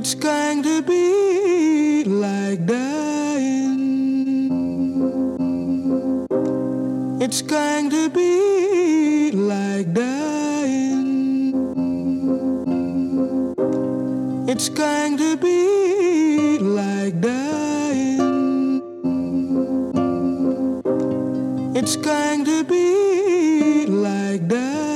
It's going to be like dying. It's going to be like dying. It's going to be like dying. It's going to be like dying.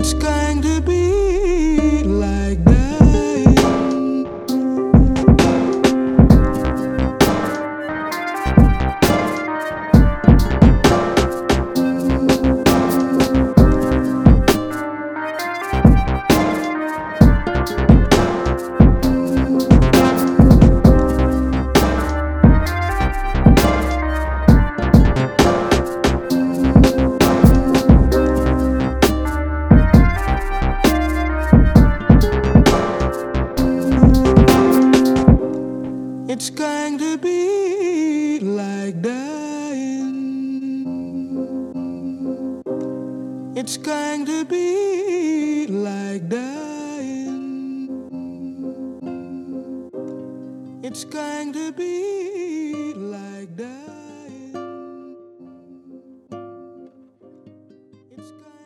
It's good. It's going to be like dying. It's going to be like dying. It's going to be like dying. It's going